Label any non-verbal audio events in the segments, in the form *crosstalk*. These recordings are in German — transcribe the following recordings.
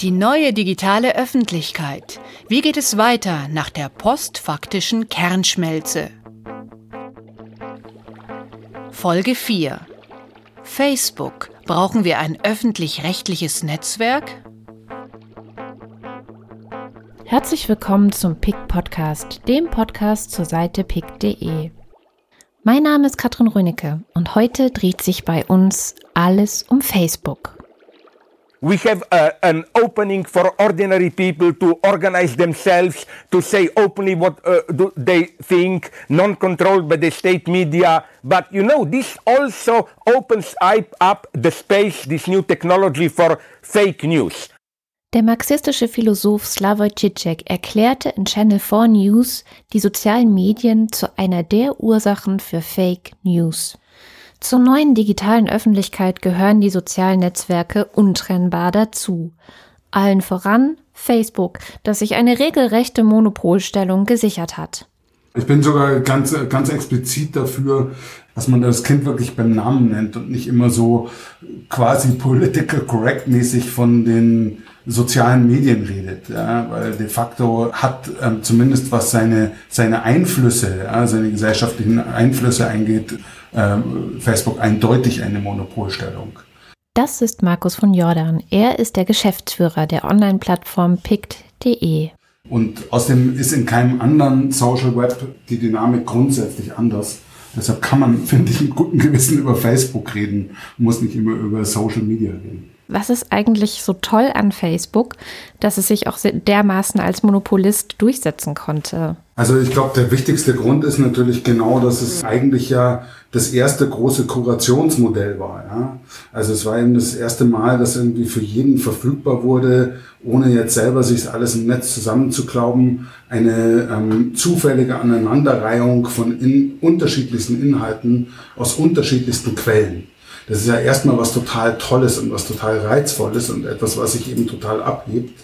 Die neue digitale Öffentlichkeit. Wie geht es weiter nach der postfaktischen Kernschmelze? Folge 4. Facebook. Brauchen wir ein öffentlich-rechtliches Netzwerk? Herzlich willkommen zum PIC Podcast, dem Podcast zur Seite pic.de. Mein Name ist Katrin Rönecke und heute dreht sich bei uns alles um Facebook. We have a, an opening for ordinary people to organize themselves, to say openly what uh, they think, non-controlled by the state media. But you know, this also opens up the space, this new technology for fake news. Der marxistische Philosoph Slavoj Žižek erklärte in Channel 4 News die sozialen Medien zu einer der Ursachen für Fake News. Zur neuen digitalen Öffentlichkeit gehören die sozialen Netzwerke untrennbar dazu. Allen voran Facebook, das sich eine regelrechte Monopolstellung gesichert hat. Ich bin sogar ganz, ganz explizit dafür, dass man das Kind wirklich beim Namen nennt und nicht immer so quasi political correct mäßig von den sozialen Medien redet, ja, weil de facto hat ähm, zumindest was seine seine Einflüsse, ja, seine gesellschaftlichen Einflüsse eingeht, ähm, Facebook eindeutig eine Monopolstellung. Das ist Markus von Jordan. Er ist der Geschäftsführer der Online-Plattform pict.de. Und außerdem ist in keinem anderen Social Web die Dynamik grundsätzlich anders. Deshalb kann man, *laughs* finde ich, mit gutem Gewissen über Facebook reden, muss nicht immer über Social Media reden. Was ist eigentlich so toll an Facebook, dass es sich auch dermaßen als Monopolist durchsetzen konnte? Also ich glaube, der wichtigste Grund ist natürlich genau, dass es eigentlich ja das erste große Kurationsmodell war. Ja? Also es war eben das erste Mal, dass irgendwie für jeden verfügbar wurde, ohne jetzt selber sich alles im Netz zusammenzuklauben, eine ähm, zufällige Aneinanderreihung von in unterschiedlichsten Inhalten aus unterschiedlichsten Quellen. Das ist ja erstmal was total Tolles und was total Reizvolles und etwas, was sich eben total abhebt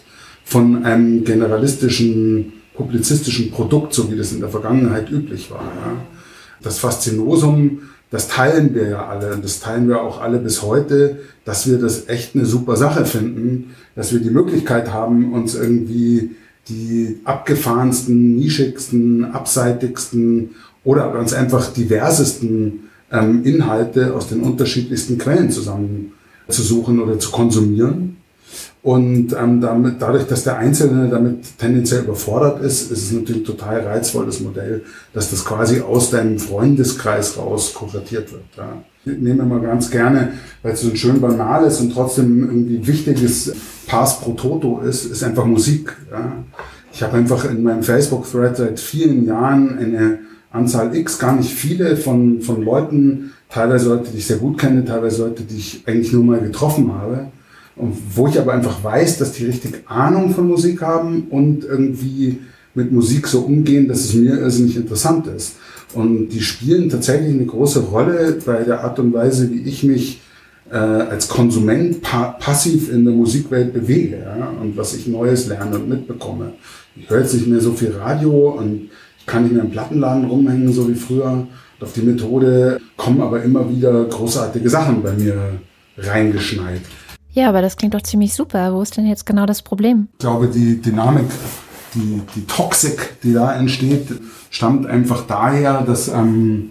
von einem generalistischen, publizistischen Produkt, so wie das in der Vergangenheit üblich war. Ja. Das Faszinosum, das teilen wir ja alle und das teilen wir auch alle bis heute, dass wir das echt eine super Sache finden, dass wir die Möglichkeit haben, uns irgendwie die abgefahrensten, nischigsten, abseitigsten oder ganz einfach diversesten ähm, Inhalte aus den unterschiedlichsten Quellen zusammen zu suchen oder zu konsumieren. Und ähm, damit, dadurch, dass der Einzelne damit tendenziell überfordert ist, ist es natürlich ein total reizvolles Modell, dass das quasi aus deinem Freundeskreis raus kuratiert wird. Ja. Ich nehme mal ganz gerne, weil es so ein schön banales und trotzdem irgendwie wichtiges Pass pro Toto ist, ist einfach Musik. Ja. Ich habe einfach in meinem Facebook-Thread seit vielen Jahren eine Anzahl X, gar nicht viele von, von Leuten, teilweise Leute, die ich sehr gut kenne, teilweise Leute, die ich eigentlich nur mal getroffen habe. Und wo ich aber einfach weiß, dass die richtig Ahnung von Musik haben und irgendwie mit Musik so umgehen, dass es mir irrsinnig interessant ist. Und die spielen tatsächlich eine große Rolle bei der Art und Weise, wie ich mich äh, als Konsument pa passiv in der Musikwelt bewege ja? und was ich Neues lerne und mitbekomme. Ich höre jetzt nicht mehr so viel Radio und kann ich mir im Plattenladen rumhängen, so wie früher. auf die Methode kommen aber immer wieder großartige Sachen bei mir reingeschneit. Ja, aber das klingt doch ziemlich super. Wo ist denn jetzt genau das Problem? Ich glaube, die Dynamik, die, die Toxik, die da entsteht, stammt einfach daher, dass ähm,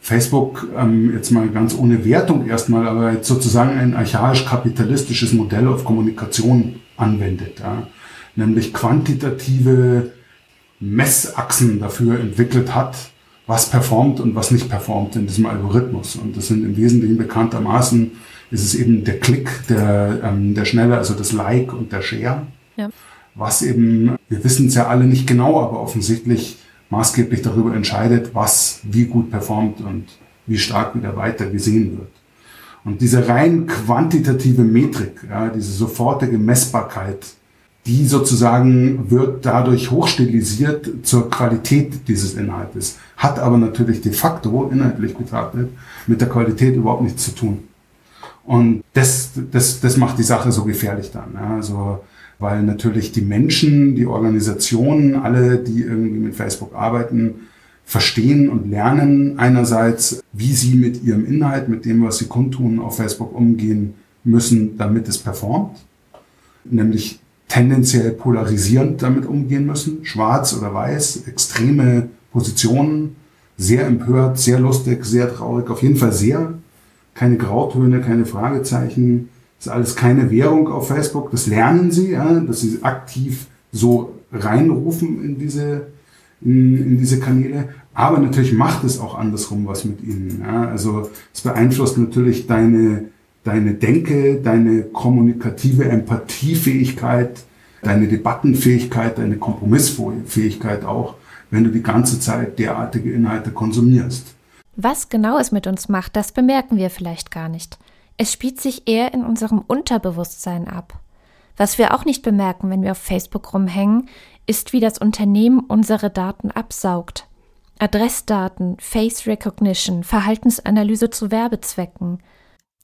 Facebook ähm, jetzt mal ganz ohne Wertung erstmal, aber jetzt sozusagen ein archaisch-kapitalistisches Modell auf Kommunikation anwendet. Ja? Nämlich quantitative Messachsen dafür entwickelt hat, was performt und was nicht performt in diesem Algorithmus. Und das sind im Wesentlichen bekanntermaßen, ist es eben der Klick, der, ähm, der Schnelle, also das Like und der Share. Ja. Was eben, wir wissen es ja alle nicht genau, aber offensichtlich maßgeblich darüber entscheidet, was wie gut performt und wie stark wieder weiter gesehen wird. Und diese rein quantitative Metrik, ja, diese sofortige Messbarkeit die sozusagen wird dadurch hochstilisiert zur Qualität dieses Inhaltes, hat aber natürlich de facto inhaltlich betrachtet mit der Qualität überhaupt nichts zu tun. Und das, das, das macht die Sache so gefährlich dann. Also, weil natürlich die Menschen, die Organisationen, alle, die irgendwie mit Facebook arbeiten, verstehen und lernen einerseits, wie sie mit ihrem Inhalt, mit dem, was sie kundtun, auf Facebook umgehen müssen, damit es performt, nämlich tendenziell polarisierend damit umgehen müssen, schwarz oder weiß, extreme Positionen, sehr empört, sehr lustig, sehr traurig, auf jeden Fall sehr, keine Grautöne, keine Fragezeichen, ist alles keine Währung auf Facebook, das lernen sie, ja, dass sie aktiv so reinrufen in diese, in, in diese Kanäle. Aber natürlich macht es auch andersrum was mit ihnen. Ja. Also es beeinflusst natürlich deine, deine Denke, deine kommunikative Empathiefähigkeit, deine Debattenfähigkeit, deine Kompromissfähigkeit auch, wenn du die ganze Zeit derartige Inhalte konsumierst. Was genau es mit uns macht, das bemerken wir vielleicht gar nicht. Es spielt sich eher in unserem Unterbewusstsein ab. Was wir auch nicht bemerken, wenn wir auf Facebook rumhängen, ist, wie das Unternehmen unsere Daten absaugt. Adressdaten, Face Recognition, Verhaltensanalyse zu Werbezwecken.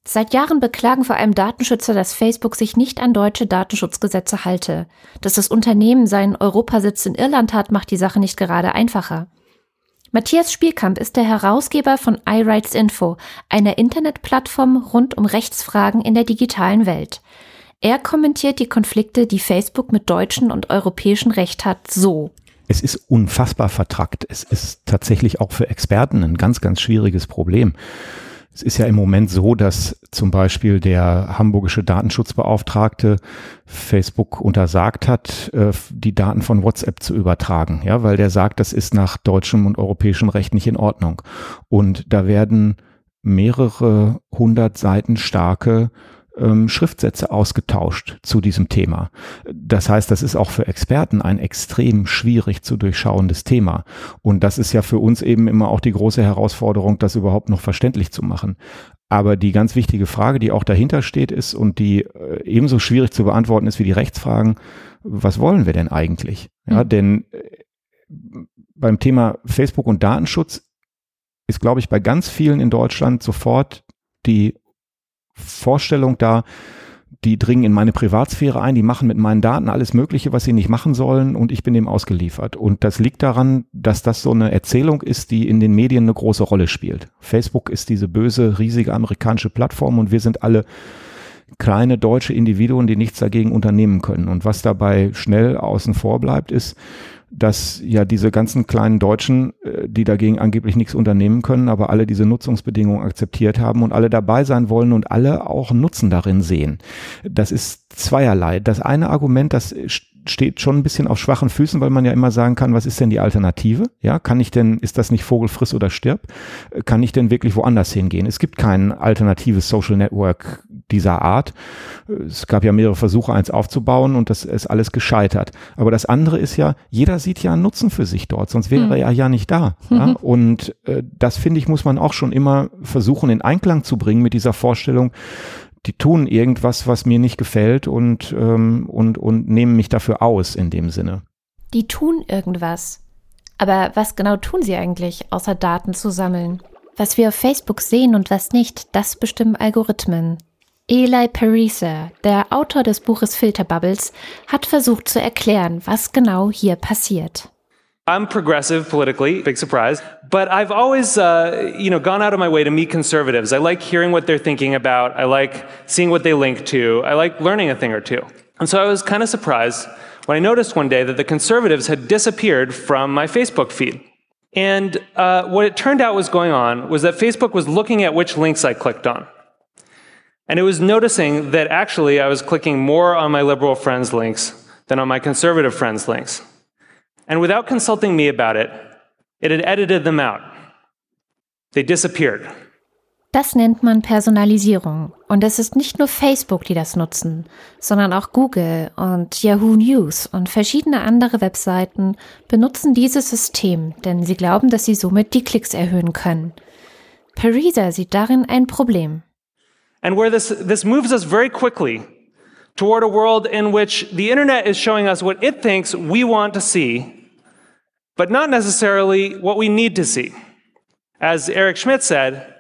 Seit Jahren beklagen vor allem Datenschützer, dass Facebook sich nicht an deutsche Datenschutzgesetze halte. Dass das Unternehmen seinen Europasitz in Irland hat, macht die Sache nicht gerade einfacher. Matthias Spielkamp ist der Herausgeber von iRights einer Internetplattform rund um Rechtsfragen in der digitalen Welt. Er kommentiert die Konflikte, die Facebook mit deutschen und europäischen Recht hat, so. Es ist unfassbar vertrackt. Es ist tatsächlich auch für Experten ein ganz, ganz schwieriges Problem. Es ist ja im Moment so, dass zum Beispiel der hamburgische Datenschutzbeauftragte Facebook untersagt hat, äh, die Daten von WhatsApp zu übertragen, ja, weil der sagt, das ist nach deutschem und europäischem Recht nicht in Ordnung. Und da werden mehrere hundert Seiten starke ähm, Schriftsätze ausgetauscht zu diesem Thema. Das heißt, das ist auch für Experten ein extrem schwierig zu durchschauendes Thema. Und das ist ja für uns eben immer auch die große Herausforderung, das überhaupt noch verständlich zu machen. Aber die ganz wichtige Frage, die auch dahinter steht, ist und die äh, ebenso schwierig zu beantworten ist wie die Rechtsfragen, was wollen wir denn eigentlich? Ja, mhm. denn äh, beim Thema Facebook und Datenschutz ist, glaube ich, bei ganz vielen in Deutschland sofort die Vorstellung da, die dringen in meine Privatsphäre ein, die machen mit meinen Daten alles Mögliche, was sie nicht machen sollen und ich bin dem ausgeliefert. Und das liegt daran, dass das so eine Erzählung ist, die in den Medien eine große Rolle spielt. Facebook ist diese böse, riesige amerikanische Plattform und wir sind alle kleine deutsche Individuen, die nichts dagegen unternehmen können. Und was dabei schnell außen vor bleibt, ist, dass ja diese ganzen kleinen Deutschen, äh, die dagegen angeblich nichts unternehmen können, aber alle diese Nutzungsbedingungen akzeptiert haben und alle dabei sein wollen und alle auch Nutzen darin sehen. Das ist zweierlei. Das eine Argument, das steht schon ein bisschen auf schwachen Füßen, weil man ja immer sagen kann, was ist denn die Alternative? Ja, kann ich denn, ist das nicht Vogel friss oder stirb? Kann ich denn wirklich woanders hingehen? Es gibt kein alternatives Social Network dieser Art. Es gab ja mehrere Versuche, eins aufzubauen und das ist alles gescheitert. Aber das andere ist ja, jeder sieht ja einen Nutzen für sich dort, sonst wäre hm. er ja nicht da. Mhm. Ja? Und äh, das finde ich, muss man auch schon immer versuchen, in Einklang zu bringen mit dieser Vorstellung, die tun irgendwas, was mir nicht gefällt und, ähm, und, und nehmen mich dafür aus in dem Sinne. Die tun irgendwas. Aber was genau tun sie eigentlich, außer Daten zu sammeln? Was wir auf Facebook sehen und was nicht, das bestimmen Algorithmen. Eli Parisa, der Autor des Buches Filterbubbles, hat versucht zu erklären, was genau hier passiert. I'm progressive politically, big surprise, but I've always, uh, you know, gone out of my way to meet conservatives. I like hearing what they're thinking about. I like seeing what they link to. I like learning a thing or two. And so I was kind of surprised when I noticed one day that the conservatives had disappeared from my Facebook feed. And uh, what it turned out was going on was that Facebook was looking at which links I clicked on. And it was noticing that actually I was clicking more on my liberal friends' links than on my conservative friends' links. And without consulting me about it, it had edited them out. They disappeared. Das nennt man Personalisierung. Und es ist nicht nur Facebook, die das nutzen, sondern auch Google und Yahoo News und verschiedene andere Webseiten benutzen dieses System, denn sie glauben, dass sie somit die Klicks erhöhen können. Parisa sieht darin ein Problem. And where this, this moves us very quickly toward a world in which the internet is showing us what it thinks we want to see, but not necessarily what we need to see. As Eric Schmidt said,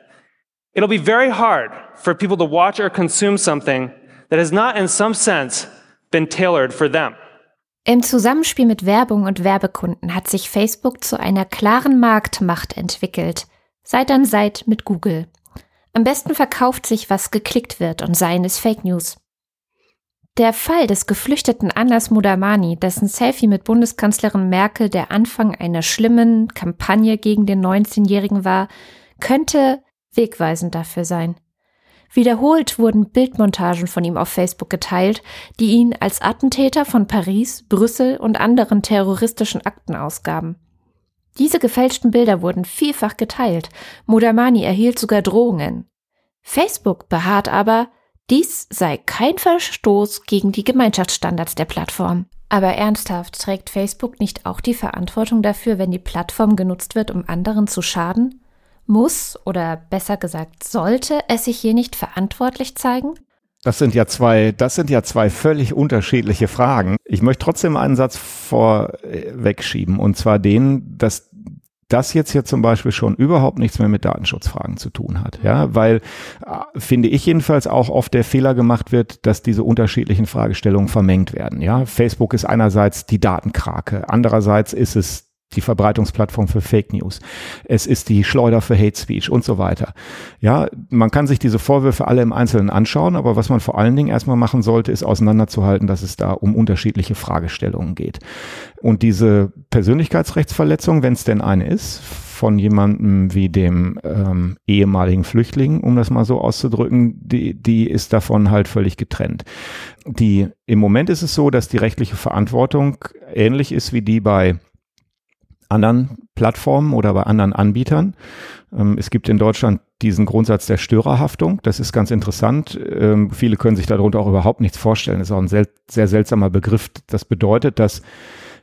it'll be very hard for people to watch or consume something that has not, in some sense, been tailored for them. Im Zusammenspiel mit Werbung und Werbekunden hat sich Facebook zu einer klaren Marktmacht entwickelt, seit an Seit mit Google. Am besten verkauft sich, was geklickt wird und seien es Fake News. Der Fall des geflüchteten Anas Mudamani, dessen Selfie mit Bundeskanzlerin Merkel der Anfang einer schlimmen Kampagne gegen den 19-Jährigen war, könnte wegweisend dafür sein. Wiederholt wurden Bildmontagen von ihm auf Facebook geteilt, die ihn als Attentäter von Paris, Brüssel und anderen terroristischen Akten ausgaben. Diese gefälschten Bilder wurden vielfach geteilt. Modamani erhielt sogar Drohungen. Facebook beharrt aber, dies sei kein Verstoß gegen die Gemeinschaftsstandards der Plattform. Aber ernsthaft, trägt Facebook nicht auch die Verantwortung dafür, wenn die Plattform genutzt wird, um anderen zu schaden? Muss oder besser gesagt sollte es sich hier nicht verantwortlich zeigen? Das sind ja zwei, das sind ja zwei völlig unterschiedliche Fragen. Ich möchte trotzdem einen Satz vorwegschieben und zwar den, dass das jetzt hier zum Beispiel schon überhaupt nichts mehr mit Datenschutzfragen zu tun hat. Ja, weil äh, finde ich jedenfalls auch oft der Fehler gemacht wird, dass diese unterschiedlichen Fragestellungen vermengt werden. Ja, Facebook ist einerseits die Datenkrake, andererseits ist es die Verbreitungsplattform für Fake News. Es ist die Schleuder für Hate Speech und so weiter. Ja, man kann sich diese Vorwürfe alle im Einzelnen anschauen, aber was man vor allen Dingen erstmal machen sollte, ist auseinanderzuhalten, dass es da um unterschiedliche Fragestellungen geht. Und diese Persönlichkeitsrechtsverletzung, wenn es denn eine ist, von jemandem wie dem ähm, ehemaligen Flüchtling, um das mal so auszudrücken, die, die ist davon halt völlig getrennt. Die, im Moment ist es so, dass die rechtliche Verantwortung ähnlich ist wie die bei anderen Plattformen oder bei anderen Anbietern. Ähm, es gibt in Deutschland diesen Grundsatz der Störerhaftung. Das ist ganz interessant. Ähm, viele können sich darunter auch überhaupt nichts vorstellen. Das ist auch ein sel sehr seltsamer Begriff. Das bedeutet, dass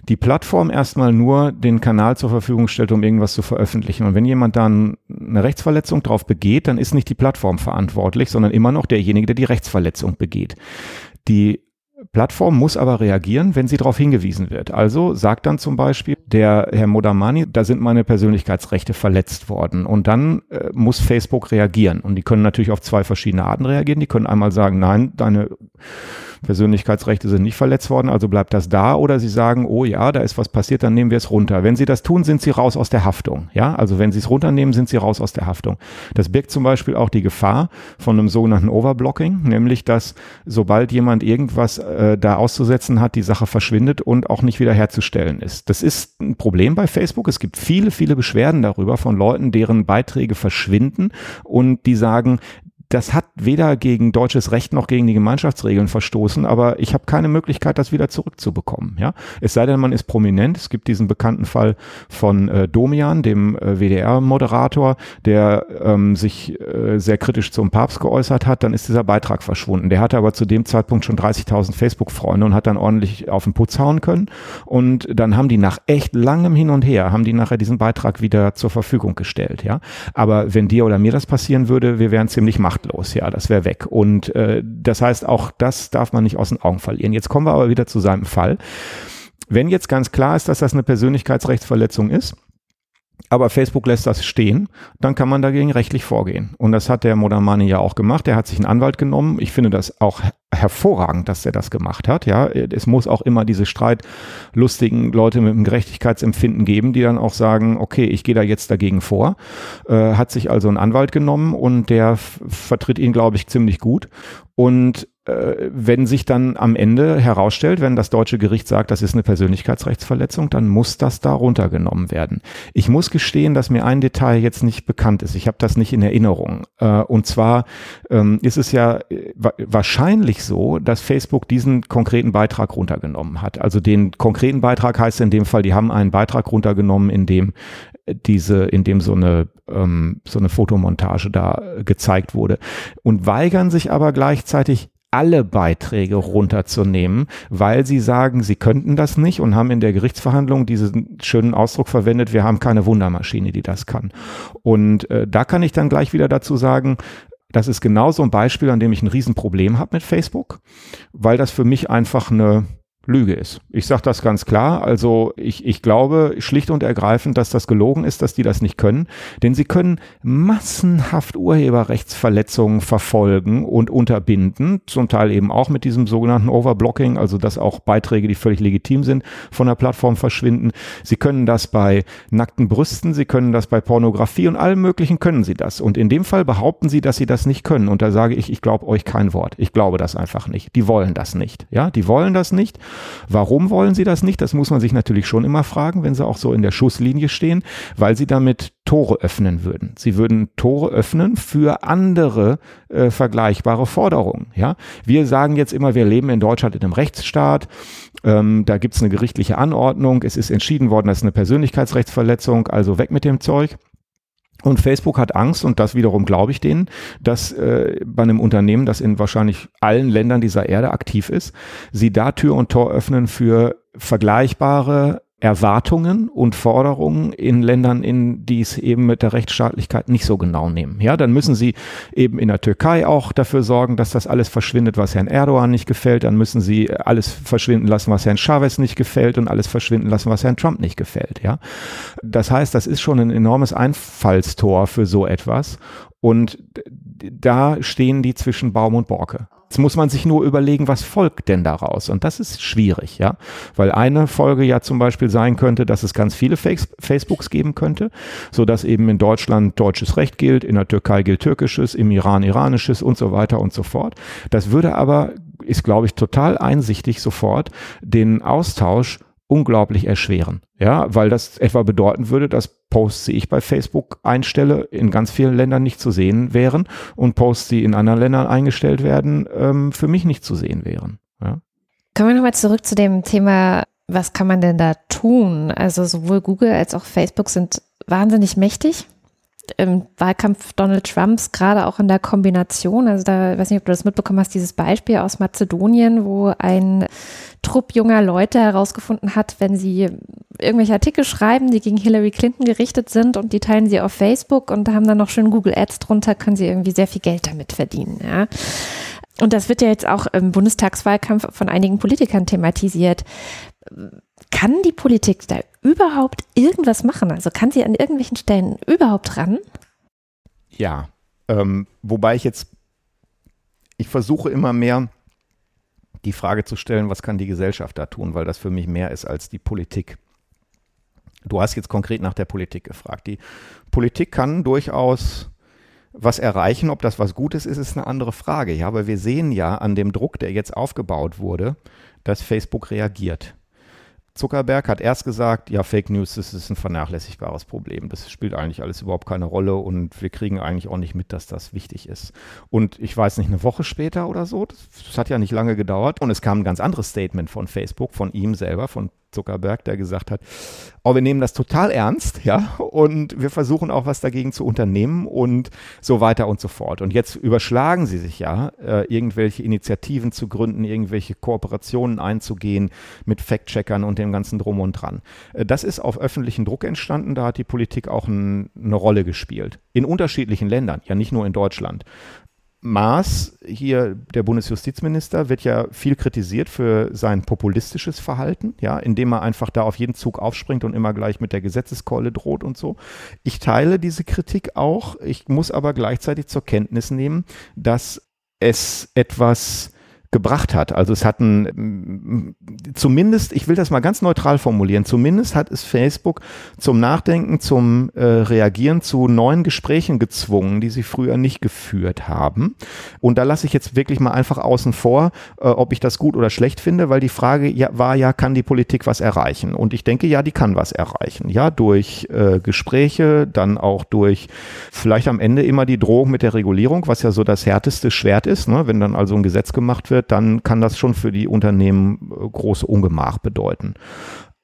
die Plattform erstmal nur den Kanal zur Verfügung stellt, um irgendwas zu veröffentlichen. Und wenn jemand dann eine Rechtsverletzung drauf begeht, dann ist nicht die Plattform verantwortlich, sondern immer noch derjenige, der die Rechtsverletzung begeht. Die Plattform muss aber reagieren, wenn sie darauf hingewiesen wird. Also sagt dann zum Beispiel der Herr Modamani, da sind meine Persönlichkeitsrechte verletzt worden. Und dann äh, muss Facebook reagieren. Und die können natürlich auf zwei verschiedene Arten reagieren. Die können einmal sagen, nein, deine Persönlichkeitsrechte sind nicht verletzt worden, also bleibt das da. Oder Sie sagen, oh ja, da ist was passiert, dann nehmen wir es runter. Wenn Sie das tun, sind Sie raus aus der Haftung. Ja, also wenn Sie es runternehmen, sind Sie raus aus der Haftung. Das birgt zum Beispiel auch die Gefahr von einem sogenannten Overblocking, nämlich dass sobald jemand irgendwas äh, da auszusetzen hat, die Sache verschwindet und auch nicht wieder herzustellen ist. Das ist ein Problem bei Facebook. Es gibt viele, viele Beschwerden darüber von Leuten, deren Beiträge verschwinden und die sagen, das hat weder gegen deutsches Recht noch gegen die Gemeinschaftsregeln verstoßen, aber ich habe keine Möglichkeit, das wieder zurückzubekommen. Ja, es sei denn, man ist prominent. Es gibt diesen bekannten Fall von äh, Domian, dem äh, WDR-Moderator, der ähm, sich äh, sehr kritisch zum Papst geäußert hat. Dann ist dieser Beitrag verschwunden. Der hatte aber zu dem Zeitpunkt schon 30.000 Facebook-Freunde und hat dann ordentlich auf den Putz hauen können. Und dann haben die nach echt langem Hin und Her haben die nachher diesen Beitrag wieder zur Verfügung gestellt. Ja, aber wenn dir oder mir das passieren würde, wir wären ziemlich macht machtlos, ja, das wäre weg. Und äh, das heißt, auch das darf man nicht aus den Augen verlieren. Jetzt kommen wir aber wieder zu seinem Fall. Wenn jetzt ganz klar ist, dass das eine Persönlichkeitsrechtsverletzung ist, aber Facebook lässt das stehen, dann kann man dagegen rechtlich vorgehen. Und das hat der Modamani ja auch gemacht. Er hat sich einen Anwalt genommen. Ich finde das auch hervorragend, dass er das gemacht hat. Ja, es muss auch immer diese streitlustigen Leute mit einem Gerechtigkeitsempfinden geben, die dann auch sagen, okay, ich gehe da jetzt dagegen vor. Äh, hat sich also einen Anwalt genommen und der vertritt ihn, glaube ich, ziemlich gut. Und wenn sich dann am Ende herausstellt, wenn das deutsche Gericht sagt, das ist eine Persönlichkeitsrechtsverletzung, dann muss das da runtergenommen werden. Ich muss gestehen, dass mir ein Detail jetzt nicht bekannt ist. Ich habe das nicht in Erinnerung. Äh, und zwar ähm, ist es ja äh, wahrscheinlich so, dass Facebook diesen konkreten Beitrag runtergenommen hat. Also den konkreten Beitrag heißt in dem Fall, die haben einen Beitrag runtergenommen, in dem diese, in dem so eine, ähm, so eine Fotomontage da gezeigt wurde und weigern sich aber gleichzeitig alle Beiträge runterzunehmen, weil sie sagen, sie könnten das nicht und haben in der Gerichtsverhandlung diesen schönen Ausdruck verwendet, wir haben keine Wundermaschine, die das kann. Und äh, da kann ich dann gleich wieder dazu sagen, das ist genau so ein Beispiel, an dem ich ein Riesenproblem habe mit Facebook, weil das für mich einfach eine Lüge ist. Ich sage das ganz klar. Also ich, ich glaube schlicht und ergreifend, dass das gelogen ist, dass die das nicht können. Denn sie können massenhaft Urheberrechtsverletzungen verfolgen und unterbinden. Zum Teil eben auch mit diesem sogenannten Overblocking, also dass auch Beiträge, die völlig legitim sind, von der Plattform verschwinden. Sie können das bei nackten Brüsten, sie können das bei Pornografie und allem Möglichen können sie das. Und in dem Fall behaupten sie, dass sie das nicht können. Und da sage ich, ich glaube euch kein Wort. Ich glaube das einfach nicht. Die wollen das nicht. Ja, die wollen das nicht. Warum wollen sie das nicht? Das muss man sich natürlich schon immer fragen, wenn sie auch so in der Schusslinie stehen, weil sie damit Tore öffnen würden. Sie würden Tore öffnen für andere äh, vergleichbare Forderungen. Ja, wir sagen jetzt immer, wir leben in Deutschland in einem Rechtsstaat. Ähm, da gibt es eine gerichtliche Anordnung. Es ist entschieden worden, das ist eine Persönlichkeitsrechtsverletzung. Also weg mit dem Zeug. Und Facebook hat Angst, und das wiederum glaube ich denen, dass äh, bei einem Unternehmen, das in wahrscheinlich allen Ländern dieser Erde aktiv ist, sie da Tür und Tor öffnen für vergleichbare Erwartungen und Forderungen in Ländern, in die es eben mit der Rechtsstaatlichkeit nicht so genau nehmen. Ja, dann müssen sie eben in der Türkei auch dafür sorgen, dass das alles verschwindet, was Herrn Erdogan nicht gefällt. Dann müssen sie alles verschwinden lassen, was Herrn Chavez nicht gefällt und alles verschwinden lassen, was Herrn Trump nicht gefällt. Ja, das heißt, das ist schon ein enormes Einfallstor für so etwas. Und da stehen die zwischen Baum und Borke. Jetzt muss man sich nur überlegen, was folgt denn daraus? Und das ist schwierig, ja. Weil eine Folge ja zum Beispiel sein könnte, dass es ganz viele Facebooks geben könnte, so dass eben in Deutschland deutsches Recht gilt, in der Türkei gilt türkisches, im Iran iranisches und so weiter und so fort. Das würde aber, ist glaube ich total einsichtig sofort, den Austausch unglaublich erschweren. Ja, weil das etwa bedeuten würde, dass Posts, die ich bei Facebook einstelle, in ganz vielen Ländern nicht zu sehen wären und Posts, die in anderen Ländern eingestellt werden, ähm, für mich nicht zu sehen wären. Ja. Kommen wir nochmal zurück zu dem Thema, was kann man denn da tun? Also sowohl Google als auch Facebook sind wahnsinnig mächtig im Wahlkampf Donald Trumps, gerade auch in der Kombination, also da, weiß nicht, ob du das mitbekommen hast, dieses Beispiel aus Mazedonien, wo ein Trupp junger Leute herausgefunden hat, wenn sie irgendwelche Artikel schreiben, die gegen Hillary Clinton gerichtet sind und die teilen sie auf Facebook und haben dann noch schön Google Ads drunter, können sie irgendwie sehr viel Geld damit verdienen, ja. Und das wird ja jetzt auch im Bundestagswahlkampf von einigen Politikern thematisiert. Kann die Politik da überhaupt irgendwas machen? Also kann sie an irgendwelchen Stellen überhaupt ran? Ja, ähm, wobei ich jetzt, ich versuche immer mehr die Frage zu stellen, was kann die Gesellschaft da tun, weil das für mich mehr ist als die Politik. Du hast jetzt konkret nach der Politik gefragt. Die Politik kann durchaus was erreichen, ob das was Gutes ist, ist eine andere Frage. Ja, aber wir sehen ja an dem Druck, der jetzt aufgebaut wurde, dass Facebook reagiert. Zuckerberg hat erst gesagt, ja, Fake News, das ist ein vernachlässigbares Problem. Das spielt eigentlich alles überhaupt keine Rolle und wir kriegen eigentlich auch nicht mit, dass das wichtig ist. Und ich weiß nicht, eine Woche später oder so, das, das hat ja nicht lange gedauert und es kam ein ganz anderes Statement von Facebook, von ihm selber, von Zuckerberg, der gesagt hat, oh, wir nehmen das total ernst, ja, und wir versuchen auch was dagegen zu unternehmen und so weiter und so fort. Und jetzt überschlagen sie sich ja, äh, irgendwelche Initiativen zu gründen, irgendwelche Kooperationen einzugehen mit Fact-Checkern und dem ganzen Drum und Dran. Äh, das ist auf öffentlichen Druck entstanden, da hat die Politik auch ein, eine Rolle gespielt. In unterschiedlichen Ländern, ja nicht nur in Deutschland. Maas, hier der Bundesjustizminister, wird ja viel kritisiert für sein populistisches Verhalten, ja, indem er einfach da auf jeden Zug aufspringt und immer gleich mit der Gesetzeskeule droht und so. Ich teile diese Kritik auch. Ich muss aber gleichzeitig zur Kenntnis nehmen, dass es etwas gebracht hat. Also es hat ein, zumindest, ich will das mal ganz neutral formulieren, zumindest hat es Facebook zum Nachdenken, zum äh, Reagieren zu neuen Gesprächen gezwungen, die sie früher nicht geführt haben. Und da lasse ich jetzt wirklich mal einfach außen vor, äh, ob ich das gut oder schlecht finde, weil die Frage ja, war ja, kann die Politik was erreichen? Und ich denke, ja, die kann was erreichen. Ja, durch äh, Gespräche, dann auch durch vielleicht am Ende immer die Drohung mit der Regulierung, was ja so das härteste Schwert ist, ne? wenn dann also ein Gesetz gemacht wird, dann kann das schon für die Unternehmen äh, große Ungemach bedeuten.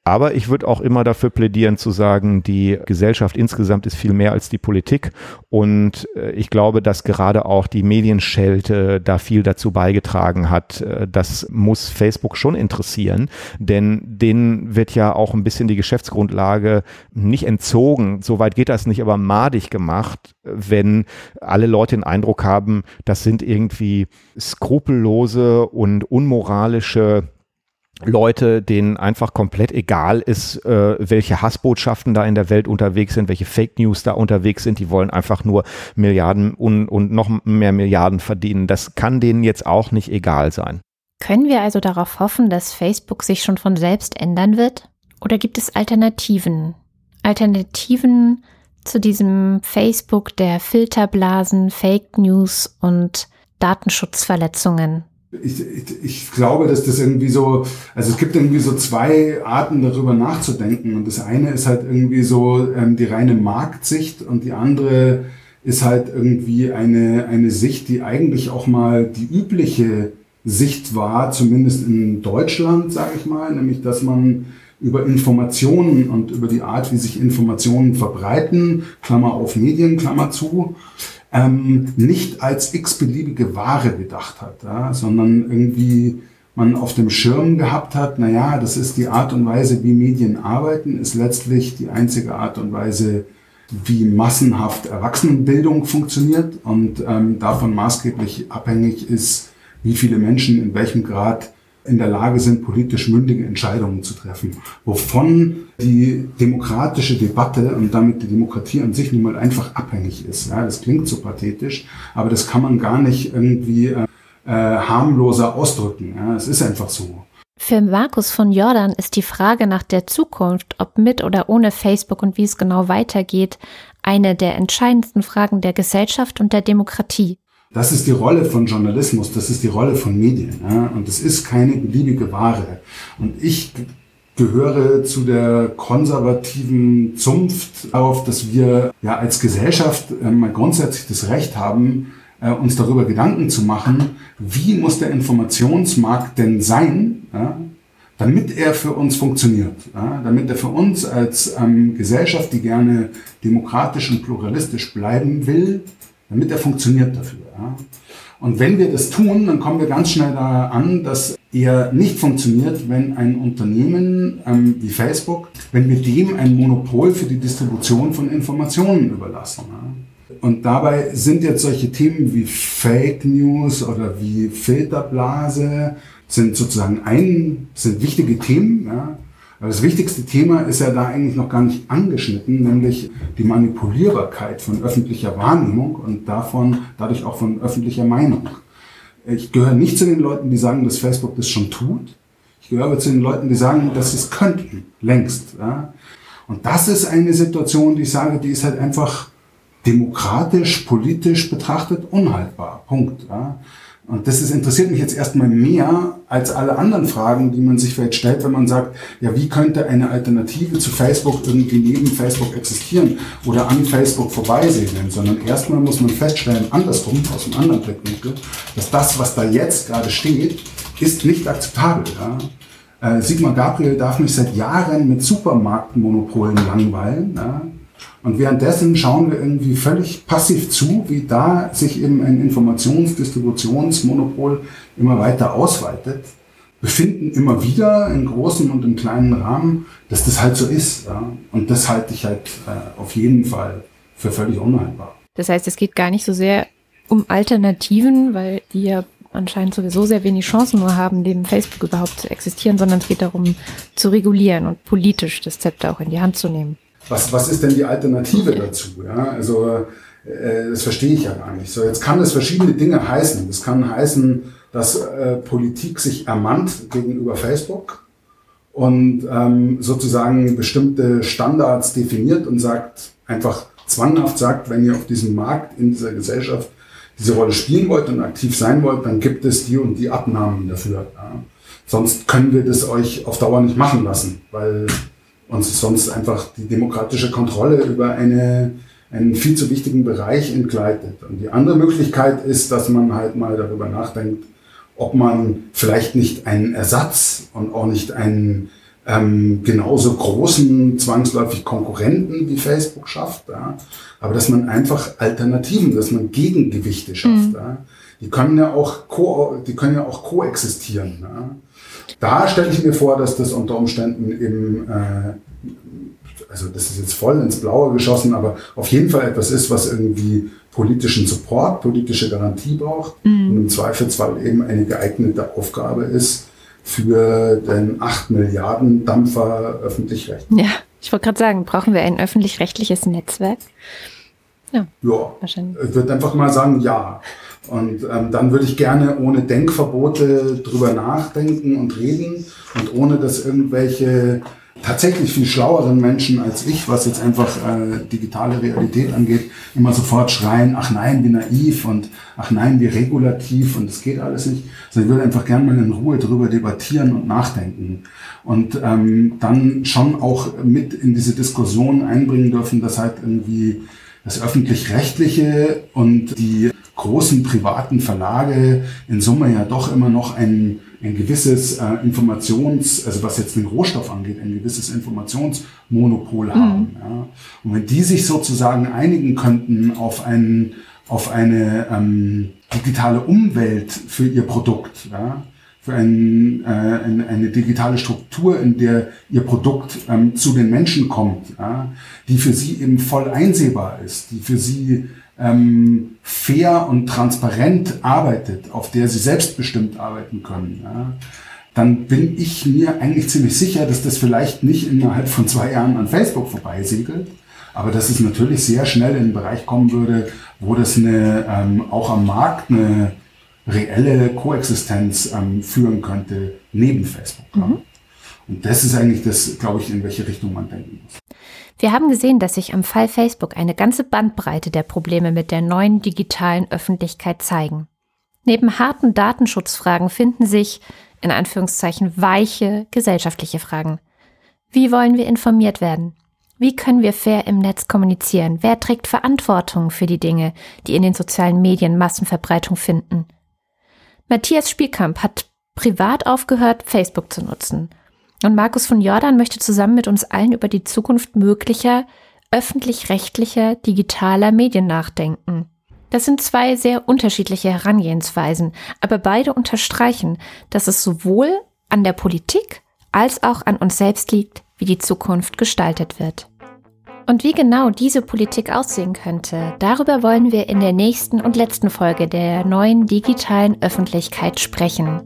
Aber ich würde auch immer dafür plädieren zu sagen, die Gesellschaft insgesamt ist viel mehr als die Politik. Und äh, ich glaube, dass gerade auch die Medienschelte da viel dazu beigetragen hat. Äh, das muss Facebook schon interessieren, denn denen wird ja auch ein bisschen die Geschäftsgrundlage nicht entzogen. Soweit geht das nicht, aber madig gemacht, wenn alle Leute den Eindruck haben, das sind irgendwie skrupellose und unmoralische Leute, denen einfach komplett egal ist, äh, welche Hassbotschaften da in der Welt unterwegs sind, welche Fake News da unterwegs sind. Die wollen einfach nur Milliarden und, und noch mehr Milliarden verdienen. Das kann denen jetzt auch nicht egal sein. Können wir also darauf hoffen, dass Facebook sich schon von selbst ändern wird? Oder gibt es Alternativen? Alternativen zu diesem Facebook der Filterblasen, Fake News und Datenschutzverletzungen? Ich, ich, glaube, dass das irgendwie so, also es gibt irgendwie so zwei Arten darüber nachzudenken. Und das eine ist halt irgendwie so ähm, die reine Marktsicht und die andere ist halt irgendwie eine, eine Sicht, die eigentlich auch mal die übliche Sicht war, zumindest in Deutschland, sage ich mal, nämlich dass man über Informationen und über die Art, wie sich Informationen verbreiten, Klammer auf Medien, Klammer zu, ähm, nicht als x-beliebige Ware gedacht hat, ja, sondern irgendwie man auf dem Schirm gehabt hat, na ja, das ist die Art und Weise, wie Medien arbeiten, ist letztlich die einzige Art und Weise, wie massenhaft Erwachsenenbildung funktioniert. Und ähm, davon maßgeblich abhängig ist, wie viele Menschen in welchem Grad in der Lage sind, politisch mündige Entscheidungen zu treffen, wovon die demokratische Debatte und damit die Demokratie an sich nun mal einfach abhängig ist. Ja, das klingt so pathetisch, aber das kann man gar nicht irgendwie äh, äh, harmloser ausdrücken. Ja, es ist einfach so. Für Markus von Jordan ist die Frage nach der Zukunft, ob mit oder ohne Facebook und wie es genau weitergeht, eine der entscheidendsten Fragen der Gesellschaft und der Demokratie. Das ist die Rolle von Journalismus, das ist die Rolle von Medien. Ja? Und es ist keine beliebige Ware. Und ich gehöre zu der konservativen Zunft auf, dass wir ja als Gesellschaft mal grundsätzlich das Recht haben, äh, uns darüber Gedanken zu machen, wie muss der Informationsmarkt denn sein, ja, damit er für uns funktioniert, ja, damit er für uns als ähm, Gesellschaft, die gerne demokratisch und pluralistisch bleiben will, damit er funktioniert dafür. Ja. Und wenn wir das tun, dann kommen wir ganz schnell da an, dass er nicht funktioniert, wenn ein Unternehmen ähm, wie Facebook, wenn wir dem ein Monopol für die Distribution von Informationen überlassen. Ja. Und dabei sind jetzt solche Themen wie Fake News oder wie Filterblase sind sozusagen ein, sind wichtige Themen. Ja. Das wichtigste Thema ist ja da eigentlich noch gar nicht angeschnitten, nämlich die Manipulierbarkeit von öffentlicher Wahrnehmung und davon, dadurch auch von öffentlicher Meinung. Ich gehöre nicht zu den Leuten, die sagen, dass Facebook das schon tut. Ich gehöre aber zu den Leuten, die sagen, dass sie es könnten, längst. Ja. Und das ist eine Situation, die ich sage, die ist halt einfach demokratisch, politisch betrachtet unhaltbar. Punkt. Ja. Und das ist, interessiert mich jetzt erstmal mehr als alle anderen Fragen, die man sich vielleicht stellt, wenn man sagt, ja, wie könnte eine Alternative zu Facebook irgendwie neben Facebook existieren oder an Facebook vorbeisegeln, sondern erstmal muss man feststellen, andersrum, aus einem anderen Blickwinkel, dass das, was da jetzt gerade steht, ist nicht akzeptabel. Ja? Äh, Sigmar Gabriel darf mich seit Jahren mit Supermarktmonopolen langweilen. Ja? Und währenddessen schauen wir irgendwie völlig passiv zu, wie da sich eben ein Informationsdistributionsmonopol immer weiter ausweitet. Wir finden immer wieder in großen und in kleinen Rahmen, dass das halt so ist. Ja? Und das halte ich halt äh, auf jeden Fall für völlig unhaltbar. Das heißt, es geht gar nicht so sehr um Alternativen, weil die ja anscheinend sowieso sehr wenig Chancen nur haben, neben Facebook überhaupt zu existieren, sondern es geht darum, zu regulieren und politisch das Zepter auch in die Hand zu nehmen was, was ist denn die Alternative dazu? Ja? Also äh, das verstehe ich ja gar nicht. So, jetzt kann es verschiedene Dinge heißen. Es kann heißen, dass äh, Politik sich ermannt gegenüber Facebook und ähm, sozusagen bestimmte Standards definiert und sagt, einfach zwanghaft sagt, wenn ihr auf diesem Markt, in dieser Gesellschaft diese Rolle spielen wollt und aktiv sein wollt, dann gibt es die und die Abnahmen dafür. Ja. Sonst können wir das euch auf Dauer nicht machen lassen, weil uns sonst einfach die demokratische Kontrolle über eine, einen viel zu wichtigen Bereich entgleitet. Und die andere Möglichkeit ist, dass man halt mal darüber nachdenkt, ob man vielleicht nicht einen Ersatz und auch nicht einen ähm, genauso großen zwangsläufig Konkurrenten wie Facebook schafft, ja? aber dass man einfach Alternativen, dass man Gegengewichte schafft. Mhm. Ja? Die können ja auch ko die können ja auch koexistieren. Ja? Da stelle ich mir vor, dass das unter Umständen eben, äh, also das ist jetzt voll ins Blaue geschossen, aber auf jeden Fall etwas ist, was irgendwie politischen Support, politische Garantie braucht mhm. und im Zweifelsfall eben eine geeignete Aufgabe ist für den 8 Milliarden Dampfer öffentlich-rechtlich. Ja, ich wollte gerade sagen, brauchen wir ein öffentlich-rechtliches Netzwerk? Ja, ja, wahrscheinlich. Ich würde einfach mal sagen, ja. Und ähm, dann würde ich gerne ohne Denkverbote drüber nachdenken und reden und ohne dass irgendwelche tatsächlich viel schlaueren Menschen als ich, was jetzt einfach äh, digitale Realität angeht, immer sofort schreien, ach nein, wie naiv und ach nein, wie regulativ und es geht alles nicht. Also ich würde einfach gerne mal in Ruhe drüber debattieren und nachdenken und ähm, dann schon auch mit in diese Diskussion einbringen dürfen, dass halt irgendwie das öffentlich-rechtliche und die großen privaten Verlage in Summe ja doch immer noch ein, ein gewisses äh, Informations, also was jetzt den Rohstoff angeht, ein gewisses Informationsmonopol haben. Mhm. Ja. Und wenn die sich sozusagen einigen könnten auf, ein, auf eine ähm, digitale Umwelt für ihr Produkt, ja, für ein, äh, eine, eine digitale Struktur, in der ihr Produkt ähm, zu den Menschen kommt, ja, die für sie eben voll einsehbar ist, die für sie ähm, fair und transparent arbeitet, auf der sie selbstbestimmt arbeiten können, ja, dann bin ich mir eigentlich ziemlich sicher, dass das vielleicht nicht innerhalb von zwei Jahren an Facebook vorbeisegelt, aber dass es natürlich sehr schnell in den Bereich kommen würde, wo das eine, ähm, auch am Markt eine reelle Koexistenz ähm, führen könnte neben Facebook. Mhm. Und das ist eigentlich das, glaube ich, in welche Richtung man denken muss. Wir haben gesehen, dass sich am Fall Facebook eine ganze Bandbreite der Probleme mit der neuen digitalen Öffentlichkeit zeigen. Neben harten Datenschutzfragen finden sich, in Anführungszeichen, weiche gesellschaftliche Fragen. Wie wollen wir informiert werden? Wie können wir fair im Netz kommunizieren? Wer trägt Verantwortung für die Dinge, die in den sozialen Medien Massenverbreitung finden? Matthias Spielkamp hat privat aufgehört, Facebook zu nutzen. Und Markus von Jordan möchte zusammen mit uns allen über die Zukunft möglicher öffentlich-rechtlicher digitaler Medien nachdenken. Das sind zwei sehr unterschiedliche Herangehensweisen, aber beide unterstreichen, dass es sowohl an der Politik als auch an uns selbst liegt, wie die Zukunft gestaltet wird. Und wie genau diese Politik aussehen könnte, darüber wollen wir in der nächsten und letzten Folge der neuen digitalen Öffentlichkeit sprechen.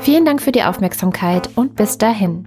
Vielen Dank für die Aufmerksamkeit und bis dahin.